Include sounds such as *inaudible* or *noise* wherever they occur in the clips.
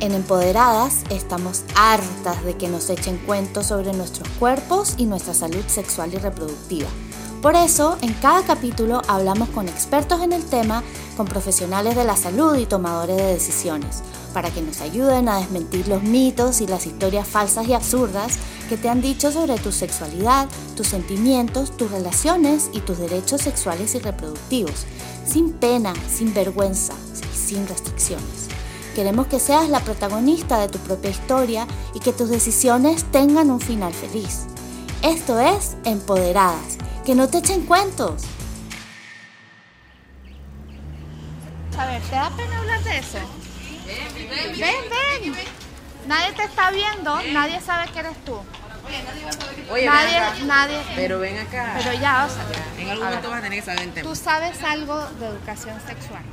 En Empoderadas estamos hartas de que nos echen cuentos sobre nuestros cuerpos y nuestra salud sexual y reproductiva. Por eso, en cada capítulo hablamos con expertos en el tema, con profesionales de la salud y tomadores de decisiones, para que nos ayuden a desmentir los mitos y las historias falsas y absurdas que te han dicho sobre tu sexualidad, tus sentimientos, tus relaciones y tus derechos sexuales y reproductivos, sin pena, sin vergüenza y sin restricciones. Queremos que seas la protagonista de tu propia historia y que tus decisiones tengan un final feliz. Esto es Empoderadas, que no te echen cuentos. A ver, ¿te da pena hablar de eso? Ven, ven. Nadie te está viendo, nadie sabe que eres tú. Oye, nadie, ven acá. nadie. Pero ven acá. Pero ya, o sea, en algún momento vas a tener que saber el tema. tú sabes algo de educación sexual.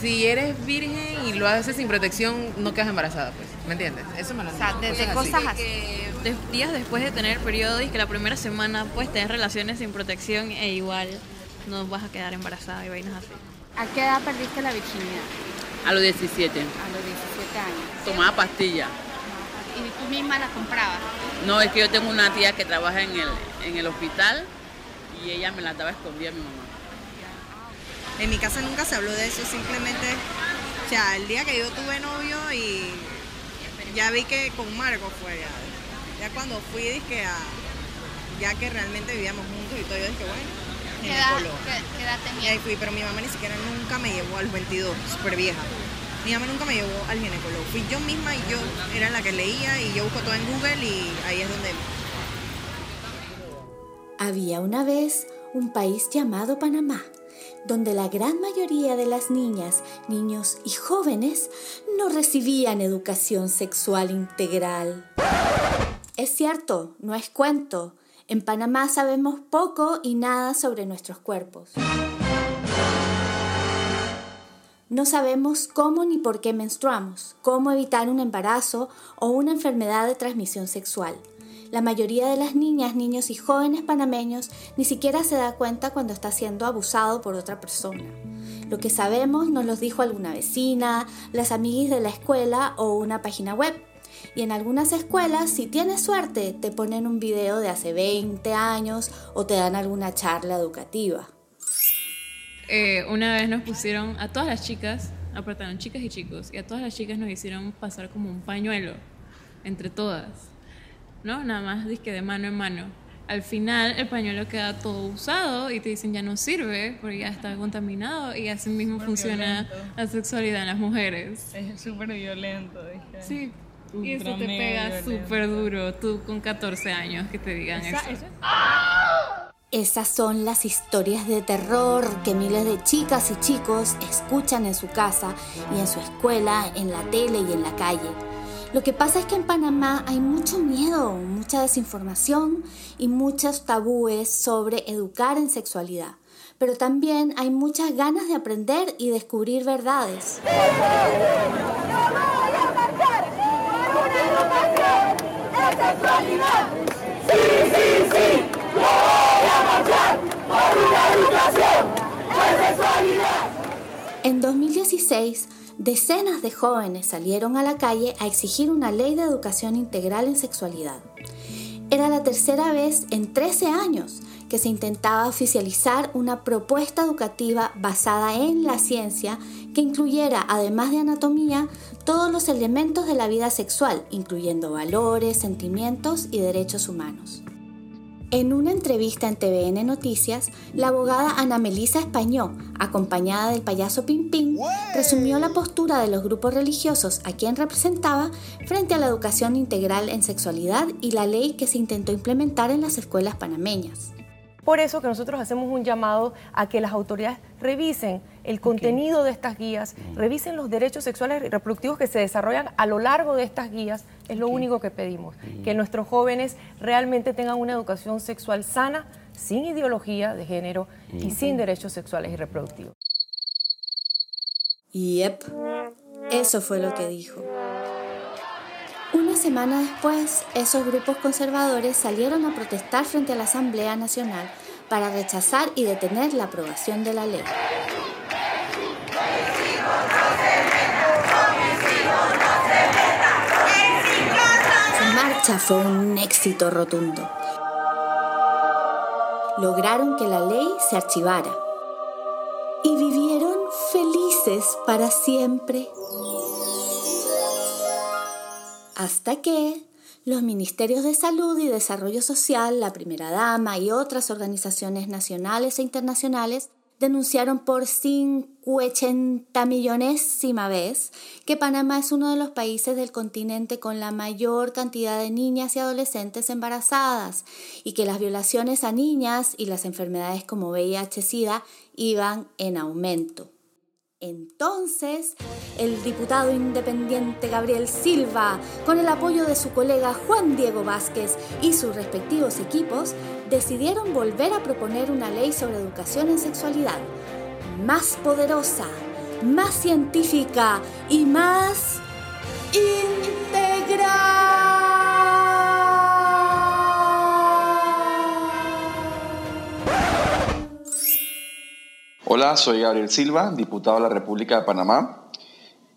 Si eres virgen y lo haces sin protección, no quedas embarazada, pues. ¿Me entiendes? Eso me lo O sea, desde así. cosas así. que de- días después de tener periodo y que la primera semana pues tener relaciones sin protección e igual no vas a quedar embarazada y vainas así. ¿A qué edad perdiste la virginidad? A los 17. A los 17 años. Tomaba pastilla. Y tú misma la comprabas. No, es que yo tengo una tía que trabaja en el, en el hospital y ella me la daba escondida a mi mamá. En mi casa nunca se habló de eso, simplemente, o sea, el día que yo tuve novio y ya vi que con Marco fue ya, ya cuando fui dije a, ya que realmente vivíamos juntos y todo, yo dije, bueno, ¿Qué edad, qué- qué edad Y tenías? ahí fui, pero mi mamá ni siquiera nunca me llevó a los 22, súper vieja. Mi mamá nunca me llevó al ginecólogo. Fui yo misma y yo era la que leía y yo busco todo en Google y ahí es donde Había una vez un país llamado Panamá, donde la gran mayoría de las niñas, niños y jóvenes no recibían educación sexual integral. Es cierto, no es cuento. En Panamá sabemos poco y nada sobre nuestros cuerpos. No sabemos cómo ni por qué menstruamos, cómo evitar un embarazo o una enfermedad de transmisión sexual. La mayoría de las niñas, niños y jóvenes panameños ni siquiera se da cuenta cuando está siendo abusado por otra persona. Lo que sabemos nos lo dijo alguna vecina, las amiguis de la escuela o una página web. Y en algunas escuelas, si tienes suerte, te ponen un video de hace 20 años o te dan alguna charla educativa. Eh, una vez nos pusieron a todas las chicas, apartaron chicas y chicos, y a todas las chicas nos hicieron pasar como un pañuelo entre todas, ¿no? Nada más disque de mano en mano. Al final el pañuelo queda todo usado y te dicen ya no sirve porque ya está contaminado y así mismo funciona la sexualidad en las mujeres. Es súper violento, dije. Sí. Y eso te pega violento. súper duro, tú con 14 años que te digan Esa- eso. eso es- Esas son las historias de terror que miles de chicas y chicos escuchan en su casa y en su escuela, en la tele y en la calle. Lo que pasa es que en Panamá hay mucho miedo, mucha desinformación y muchos tabúes sobre educar en sexualidad. Pero también hay muchas ganas de aprender y descubrir verdades. En 2016, decenas de jóvenes salieron a la calle a exigir una ley de educación integral en sexualidad. Era la tercera vez en 13 años que se intentaba oficializar una propuesta educativa basada en la ciencia que incluyera, además de anatomía, todos los elementos de la vida sexual, incluyendo valores, sentimientos y derechos humanos. En una entrevista en TVN Noticias, la abogada Ana Melisa Españó, acompañada del payaso Pimpín, resumió la postura de los grupos religiosos a quien representaba frente a la educación integral en sexualidad y la ley que se intentó implementar en las escuelas panameñas. Por eso que nosotros hacemos un llamado a que las autoridades revisen el contenido de estas guías, revisen los derechos sexuales y reproductivos que se desarrollan a lo largo de estas guías. Es lo único que pedimos, que nuestros jóvenes realmente tengan una educación sexual sana, sin ideología de género y sin derechos sexuales y reproductivos. Yep, eso fue lo que dijo. Una semana después, esos grupos conservadores salieron a protestar frente a la Asamblea Nacional para rechazar y detener la aprobación de la ley. Fue un éxito rotundo. Lograron que la ley se archivara y vivieron felices para siempre. Hasta que los ministerios de salud y desarrollo social, la primera dama y otras organizaciones nacionales e internacionales denunciaron por 580 millonésima vez que Panamá es uno de los países del continente con la mayor cantidad de niñas y adolescentes embarazadas y que las violaciones a niñas y las enfermedades como VIH-Sida iban en aumento. Entonces, el diputado independiente Gabriel Silva, con el apoyo de su colega Juan Diego Vázquez y sus respectivos equipos, decidieron volver a proponer una ley sobre educación en sexualidad, más poderosa, más científica y más integral. Hola, soy Gabriel Silva, diputado de la República de Panamá,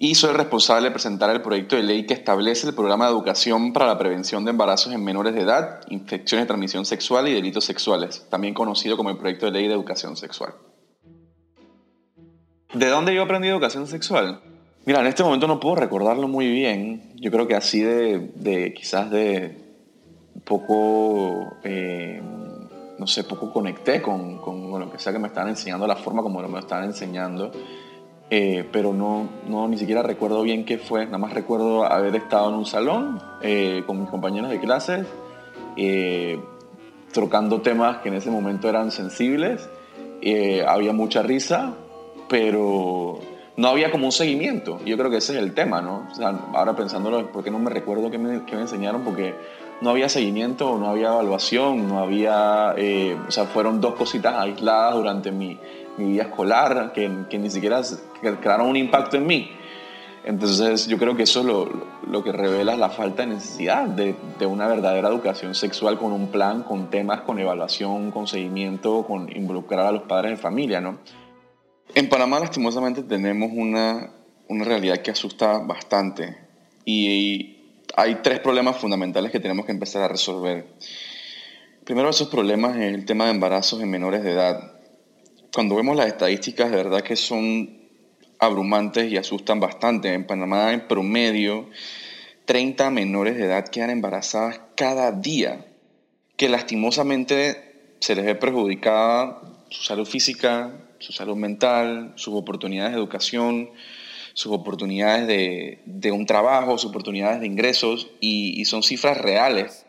y soy responsable de presentar el proyecto de ley que establece el programa de educación para la prevención de embarazos en menores de edad, infecciones de transmisión sexual y delitos sexuales, también conocido como el proyecto de ley de educación sexual. ¿De dónde yo aprendí educación sexual? Mira, en este momento no puedo recordarlo muy bien. Yo creo que así de, de quizás de poco, eh, no sé, poco conecté con, con, lo que sea que me estaban enseñando, la forma como me estaban enseñando. Eh, pero no, no, ni siquiera recuerdo bien qué fue. Nada más recuerdo haber estado en un salón eh, con mis compañeros de clases, eh, trocando temas que en ese momento eran sensibles. había mucha risa, pero no había como un seguimiento. Yo creo que ese es el tema, ¿no? Ahora pensándolo, ¿por qué no me recuerdo qué me, qué me enseñaron? Porque no había seguimiento, no había evaluación, no había... o sea, fueron dos cositas aisladas durante mi, mi vida escolar que, que, ni siquiera crearon un impacto en mí. Entonces yo creo que eso es lo, lo que revela la falta de necesidad de, de, una verdadera educación sexual con un plan, con temas, con evaluación, con seguimiento, con involucrar a los padres de familia, ¿no? En Panamá lastimosamente tenemos una, una realidad que asusta bastante y hay tres problemas fundamentales que tenemos que empezar a resolver. Primero esos problemas es el tema de embarazos en menores de edad cuando vemos las estadísticas, de verdad que son abrumantes y asustan bastante. En Panamá, en promedio, 30 menores de edad quedan embarazadas cada día, que lastimosamente se les ve perjudicada su salud física, su salud mental, sus oportunidades de educación, sus oportunidades de, un trabajo, sus oportunidades de ingresos, y son cifras reales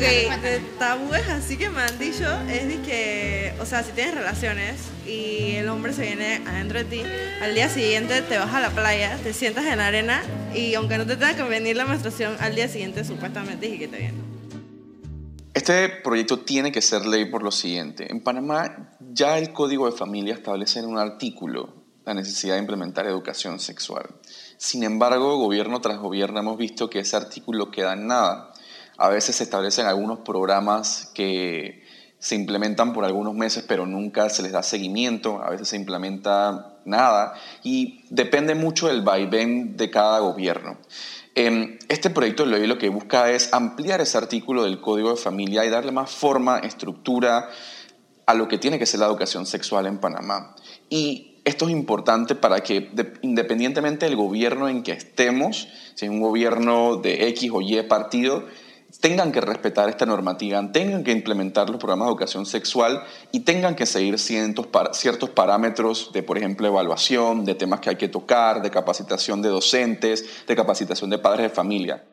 Ok, de tabúes así que me han dicho es de que, o sea, si tienes relaciones y el hombre se viene adentro de ti, al día siguiente te vas a la playa, te sientas en la arena y aunque no te tenga que venir la menstruación, al día siguiente supuestamente y que te viene. Este proyecto tiene que ser ley por lo siguiente. En Panamá ya el Código de Familia establece en un artículo la necesidad de implementar educación sexual. Sin embargo, gobierno tras gobierno hemos visto que ese artículo queda en nada. A veces se establecen algunos programas que se implementan por algunos meses, pero nunca se les da seguimiento, a veces se implementa nada y depende mucho del vaivén de cada gobierno. Este proyecto de lo que busca es ampliar ese artículo del Código de Familia y darle más forma, estructura a lo que tiene que ser la educación sexual en Panamá. Y esto es importante para que, independientemente del gobierno en que estemos, si es un gobierno de X o Y partido, tengan que respetar esta normativa, tengan que implementar los programas de educación sexual y tengan que seguir ciertos, ciertos parámetros de, por ejemplo, evaluación, de temas que hay que tocar, de capacitación de docentes, de capacitación de padres de familia.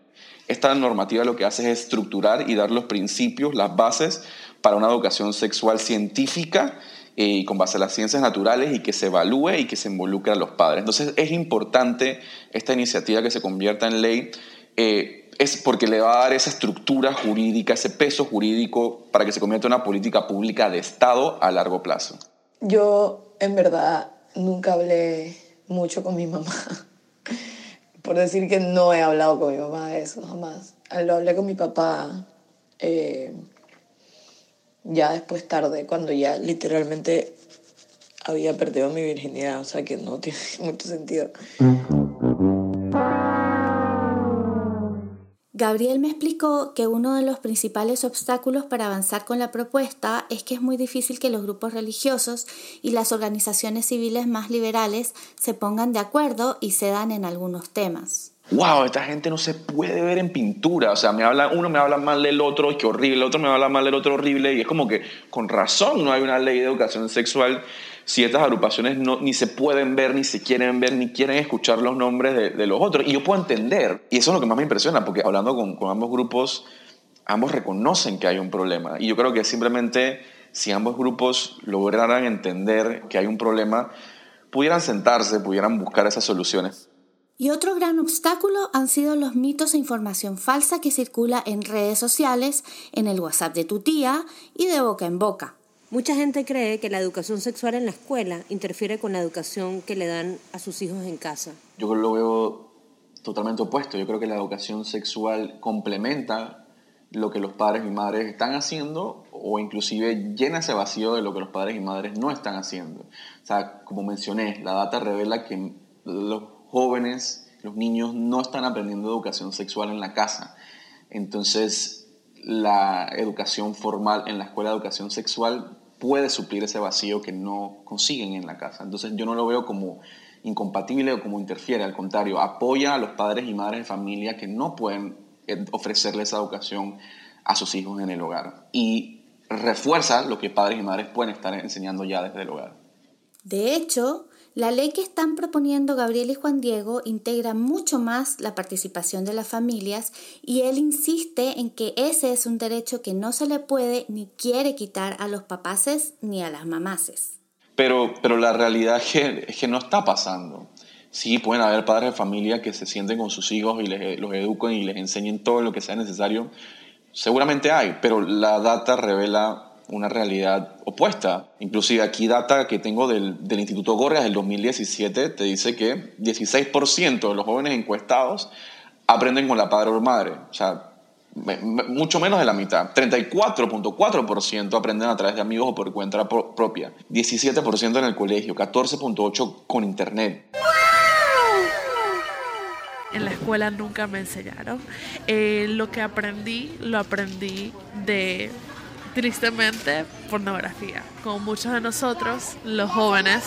Esta normativa lo que hace es estructurar y dar los principios, las bases para una educación sexual científica eh, y con base a las ciencias naturales y que se evalúe y que se involucre a los padres. Entonces es importante esta iniciativa que se convierta en ley. Eh, es porque le va a dar esa estructura jurídica, ese peso jurídico para que se convierta en una política pública de Estado a largo plazo. Yo, en verdad, nunca hablé mucho con mi mamá. *laughs* Por decir que no he hablado con mi mamá de eso, jamás. Lo hablé con mi papá eh, ya después tarde, cuando ya literalmente había perdido mi virginidad, o sea que no tiene *laughs* mucho sentido. Gabriel me explicó que uno de los principales obstáculos para avanzar con la propuesta es que es muy difícil que los grupos religiosos y las organizaciones civiles más liberales se pongan de acuerdo y cedan en algunos temas. Wow, esta gente no se puede ver en pintura. O sea, me habla, uno me habla mal del otro, y qué horrible, el otro me habla mal del otro, horrible. Y es como que con razón no hay una ley de educación sexual si estas agrupaciones ni se pueden ver, ni se quieren ver, ni quieren escuchar los nombres de, los otros. Y yo puedo entender, y eso es lo que más me impresiona, porque hablando con, con ambos grupos, ambos reconocen que hay un problema. Y yo creo que simplemente si ambos grupos lograran entender que hay un problema, pudieran sentarse, pudieran buscar esas soluciones. Y otro gran obstáculo han sido los mitos e información falsa que circula en redes sociales, en el WhatsApp de tu tía y de boca en boca. Mucha gente cree que la educación sexual en la escuela interfiere con la educación que le dan a sus hijos en casa. Yo lo veo totalmente opuesto. Yo creo que la educación sexual complementa lo que los padres y madres están haciendo o inclusive llena ese vacío de lo que los padres y madres no están haciendo. O sea, como mencioné, la data revela que los jóvenes, los niños no están aprendiendo educación sexual en la casa. Entonces, la educación formal en la escuela de educación sexual puede suplir ese vacío que no consiguen en la casa. Entonces yo no lo veo como incompatible o como interfiere, al contrario, apoya a los padres y madres de familia que no pueden eh, ofrecerle esa educación a sus hijos en el hogar y refuerza lo que padres y madres pueden estar enseñando ya desde el hogar. De hecho, la ley que están proponiendo Gabriel y Juan Diego integra mucho más la participación de las familias y él insiste en que ese es un derecho que no se le puede ni quiere quitar a los papaces ni a las mamaces. Pero, pero la realidad es que, no está pasando. Sí, pueden haber padres de familia que se sienten con sus hijos y les, los eduquen y les enseñen todo lo que sea necesario. Seguramente hay, pero la data revela una realidad opuesta. Inclusive aquí data que tengo del, del Instituto Gorgas del 2017 te dice que 16% de los jóvenes encuestados aprenden con la padre o madre. O sea, mucho menos de la mitad. 34.4% aprenden a través de amigos o por cuenta propia. 17% en el colegio. 14.8% con internet. En la escuela nunca me enseñaron. Eh, lo que aprendí, lo aprendí de tristemente, pornografía. Como muchos de nosotros, los jóvenes,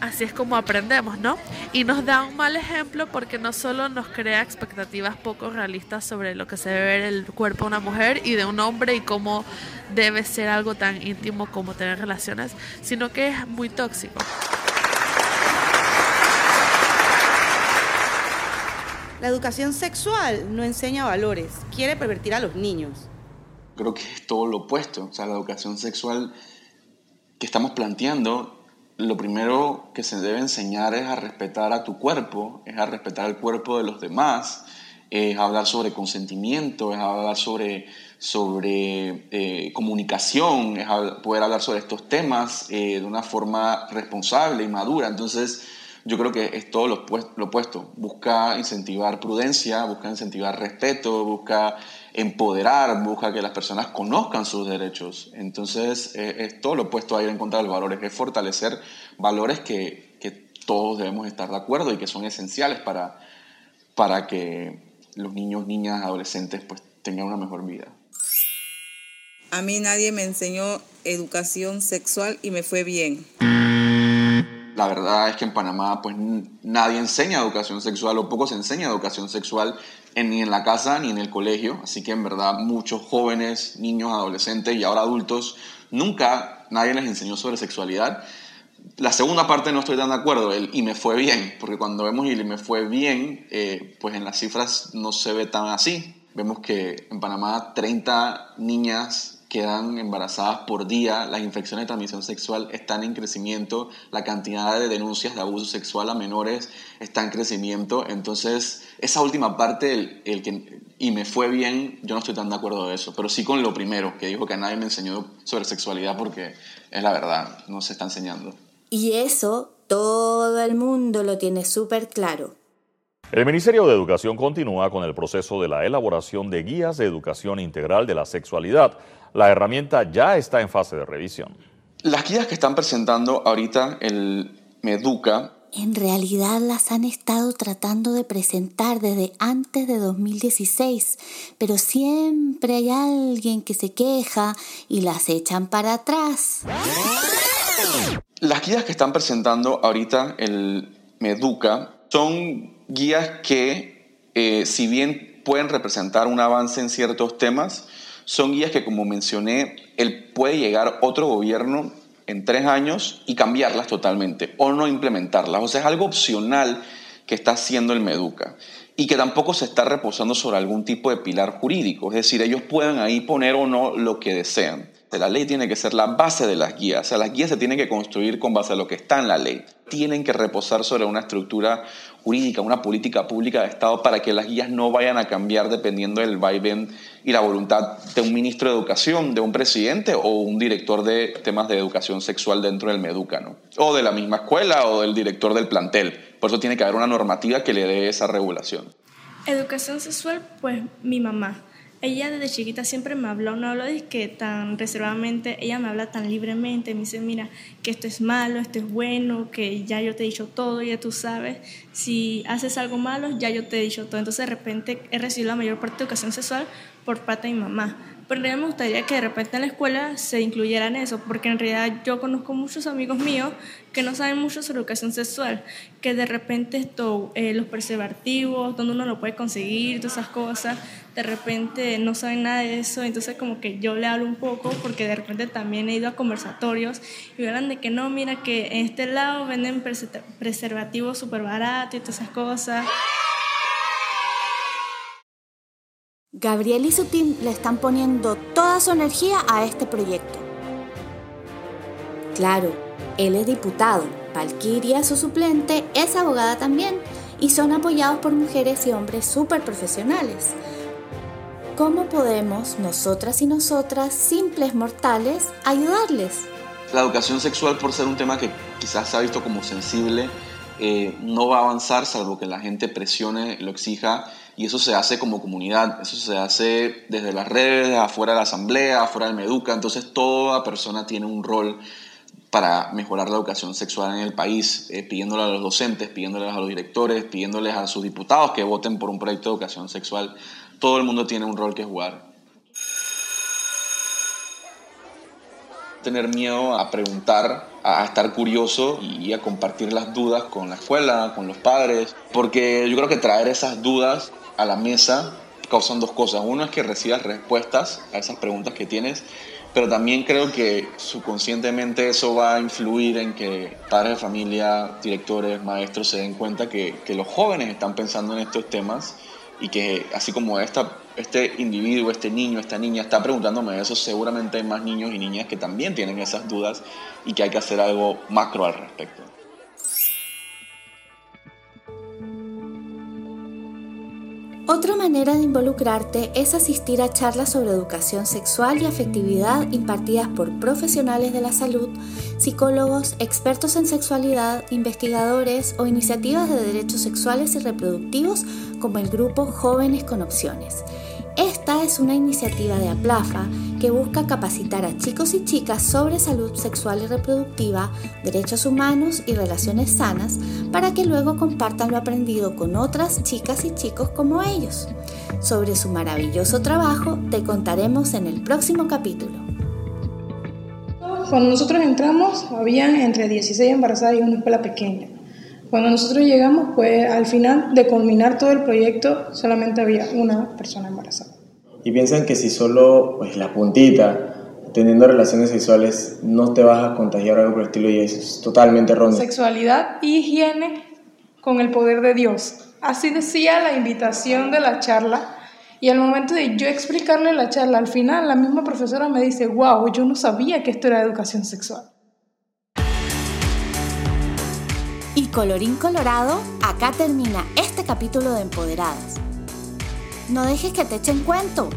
así es como aprendemos, ¿no? Y nos da un mal ejemplo porque no solo nos crea expectativas poco realistas sobre lo que se debe ver el cuerpo de una mujer y de un hombre y cómo debe ser algo tan íntimo como tener relaciones, sino que es muy tóxico. La educación sexual no enseña valores, quiere pervertir a los niños creo que es todo lo opuesto. O sea, la educación sexual que estamos planteando, lo primero que se debe enseñar es a respetar a tu cuerpo, es a respetar el cuerpo de los demás, es hablar sobre consentimiento, es hablar sobre, sobre eh, comunicación, es poder hablar sobre estos temas eh, de una forma responsable y madura. Entonces, yo creo que es todo lo, lo opuesto. Busca incentivar prudencia, busca incentivar respeto, busca empoderar, busca que las personas conozcan sus derechos. Entonces, eh, es todo lo opuesto a ir en contra de los valores, es fortalecer valores que, que, todos debemos estar de acuerdo y que son esenciales para, para que los niños, niñas, adolescentes pues, tengan una mejor vida. A mí nadie me enseñó educación sexual y me fue bien. La verdad es que en Panamá pues nadie enseña educación sexual o poco se enseña educación sexual ni en la casa ni en el colegio, así que en verdad muchos jóvenes, niños, adolescentes y ahora adultos nunca nadie les enseñó sobre sexualidad. La segunda parte no estoy tan de acuerdo, el y me fue bien, porque cuando vemos y me fue bien, eh, pues en las cifras no se ve tan así. Vemos que en Panamá 30 niñas quedan embarazadas por día, las infecciones de transmisión sexual están en crecimiento, la cantidad de denuncias de abuso sexual a menores está en crecimiento. Entonces, esa última parte, el, que, y me fue bien, yo no estoy tan de acuerdo de eso, pero sí con lo primero, que dijo que nadie me enseñó sobre sexualidad porque es la verdad, no se está enseñando. Y eso todo el mundo lo tiene súper claro. El Ministerio de Educación continúa con el proceso de la elaboración de guías de educación integral de la sexualidad la herramienta ya está en fase de revisión. Las guías que están presentando ahorita el Meduca en realidad las han estado tratando de presentar desde antes de 2016, pero siempre hay alguien que se queja y las echan para atrás. Las guías que están presentando ahorita el Meduca son guías que, eh, si bien pueden representar un avance en ciertos temas, son guías que, como mencioné, él puede llegar otro gobierno en tres años y cambiarlas totalmente o no implementarlas. O sea, es algo opcional que está haciendo el Meduca y que tampoco se está reposando sobre algún tipo de pilar jurídico. Es decir, ellos pueden ahí poner o no lo que desean. La ley tiene que ser la base de las guías. O sea, las guías se tienen que construir con base a lo que está en la ley. Tienen que reposar sobre una estructura jurídica, una política pública de Estado para que las guías no vayan a cambiar dependiendo del vaivén y la voluntad de un ministro de Educación, de un presidente o un director de temas de educación sexual dentro del Meduca, ¿no? O de la misma escuela o del director del plantel. Por eso tiene que haber una normativa que le dé esa regulación. Educación sexual, pues mi mamá ella desde chiquita siempre me habló, no hablo de que tan reservadamente, ella me habla tan libremente, me dice, mira, que esto es malo, esto es bueno, que ya yo te he dicho todo, ya tú sabes, si haces algo malo, ya yo te he dicho todo. Entonces de repente he recibido la mayor parte de educación sexual por parte de mi mamá. Pero realidad me gustaría que de repente en la escuela se incluyeran eso, porque en realidad yo conozco muchos amigos míos que no saben mucho sobre educación sexual, que de repente esto, eh, los preservativos, donde uno lo puede conseguir, todas esas cosas, de repente no saben nada de eso, entonces como que yo le hablo un poco, porque de repente también he ido a conversatorios y hablan de que no, mira que en este lado venden preservativos súper baratos y todas esas cosas. Gabriel y su team le están poniendo toda su energía a este proyecto. Claro, él es diputado, Valkyria, su suplente, es abogada también y son apoyados por mujeres y hombres súper profesionales. ¿Cómo podemos, nosotras y nosotras, simples mortales, ayudarles? La educación sexual, por ser un tema que quizás se ha visto como sensible, eh, no va a avanzar salvo que la gente presione, lo exija y eso se hace como comunidad, eso se hace desde las redes, afuera de la asamblea, afuera del Meduca, entonces toda persona tiene un rol para mejorar la educación sexual en el país, eh, pidiéndole a los docentes, pidiéndoles a los directores, pidiéndoles a sus diputados que voten por un proyecto de educación sexual. Todo el mundo tiene un rol que jugar. tener miedo a preguntar, a estar curioso y a compartir las dudas con la escuela, con los padres, porque yo creo que traer esas dudas a la mesa causan dos cosas. Uno es que recibas respuestas a esas preguntas que tienes, pero también creo que subconscientemente eso va a influir en que padres de familia, directores, maestros se den cuenta que, que los jóvenes están pensando en estos temas y que así como esta, este individuo, este niño, esta niña está preguntándome eso, seguramente hay más niños y niñas que también tienen esas dudas y que hay que hacer algo macro al respecto. Otra manera de involucrarte es asistir a charlas sobre educación sexual y afectividad impartidas por profesionales de la salud, psicólogos, expertos en sexualidad, investigadores o iniciativas de derechos sexuales y reproductivos como el grupo Jóvenes con Opciones. Esta es una iniciativa de APLAFA que busca capacitar a chicos y chicas sobre salud sexual y reproductiva, derechos humanos y relaciones sanas para que luego compartan lo aprendido con otras chicas y chicos como ellos. Sobre su maravilloso trabajo te contaremos en el próximo capítulo. Cuando nosotros entramos, habían entre 16 embarazadas y una escuela pequeña. Cuando nosotros llegamos, pues al final de culminar todo el proyecto, solamente había una persona embarazada. Y piensan que si solo pues, la puntita, teniendo relaciones sexuales, no te vas a contagiar algo por el estilo y eso es totalmente erróneo. Sexualidad y higiene con el poder de Dios. Así decía la invitación de la charla. Y al momento de yo explicarle la charla, al final la misma profesora me dice, wow, yo no sabía que esto era educación sexual. Y colorín colorado, acá termina este capítulo de Empoderadas. No dejes que te echen cuento.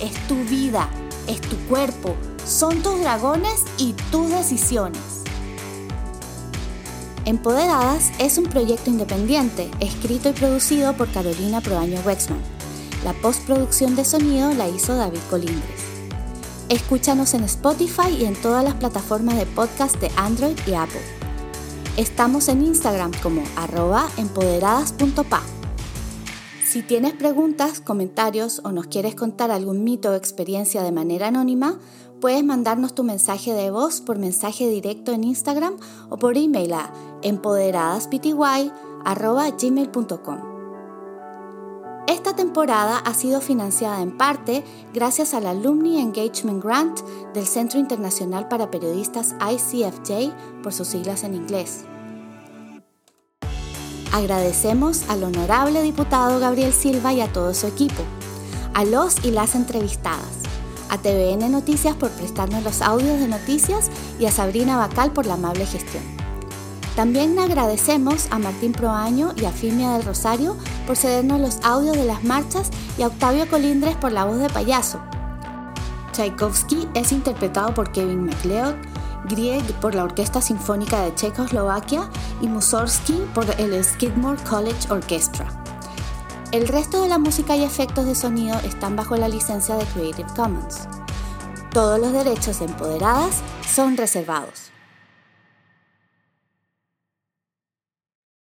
Es tu vida, es tu cuerpo, son tus dragones y tus decisiones. Empoderadas es un proyecto independiente, escrito y producido por Carolina Proaño Wexman. La postproducción de sonido la hizo David Colindres. Escúchanos en Spotify y en todas las plataformas de podcast de Android y Apple. Estamos en Instagram como arroba empoderadas.pa. Si tienes preguntas, comentarios o nos quieres contar algún mito o experiencia de manera anónima, puedes mandarnos tu mensaje de voz por mensaje directo en Instagram o por email a empoderadaspty.gmail.com. Esta temporada ha sido financiada en parte gracias al Alumni Engagement Grant del Centro Internacional para Periodistas ICFJ por sus siglas en inglés. Agradecemos al honorable diputado Gabriel Silva y a todo su equipo, a los y las entrevistadas, a TVN Noticias por prestarnos los audios de noticias y a Sabrina Bacal por la amable gestión. También agradecemos a Martín Proaño y a Filmia del Rosario por cedernos los audios de las marchas y a Octavio Colindres por la voz de payaso. Tchaikovsky es interpretado por Kevin MacLeod, Grieg por la Orquesta Sinfónica de Checoslovaquia y Mussorgsky por el Skidmore College Orchestra. El resto de la música y efectos de sonido están bajo la licencia de Creative Commons. Todos los derechos de empoderadas son reservados.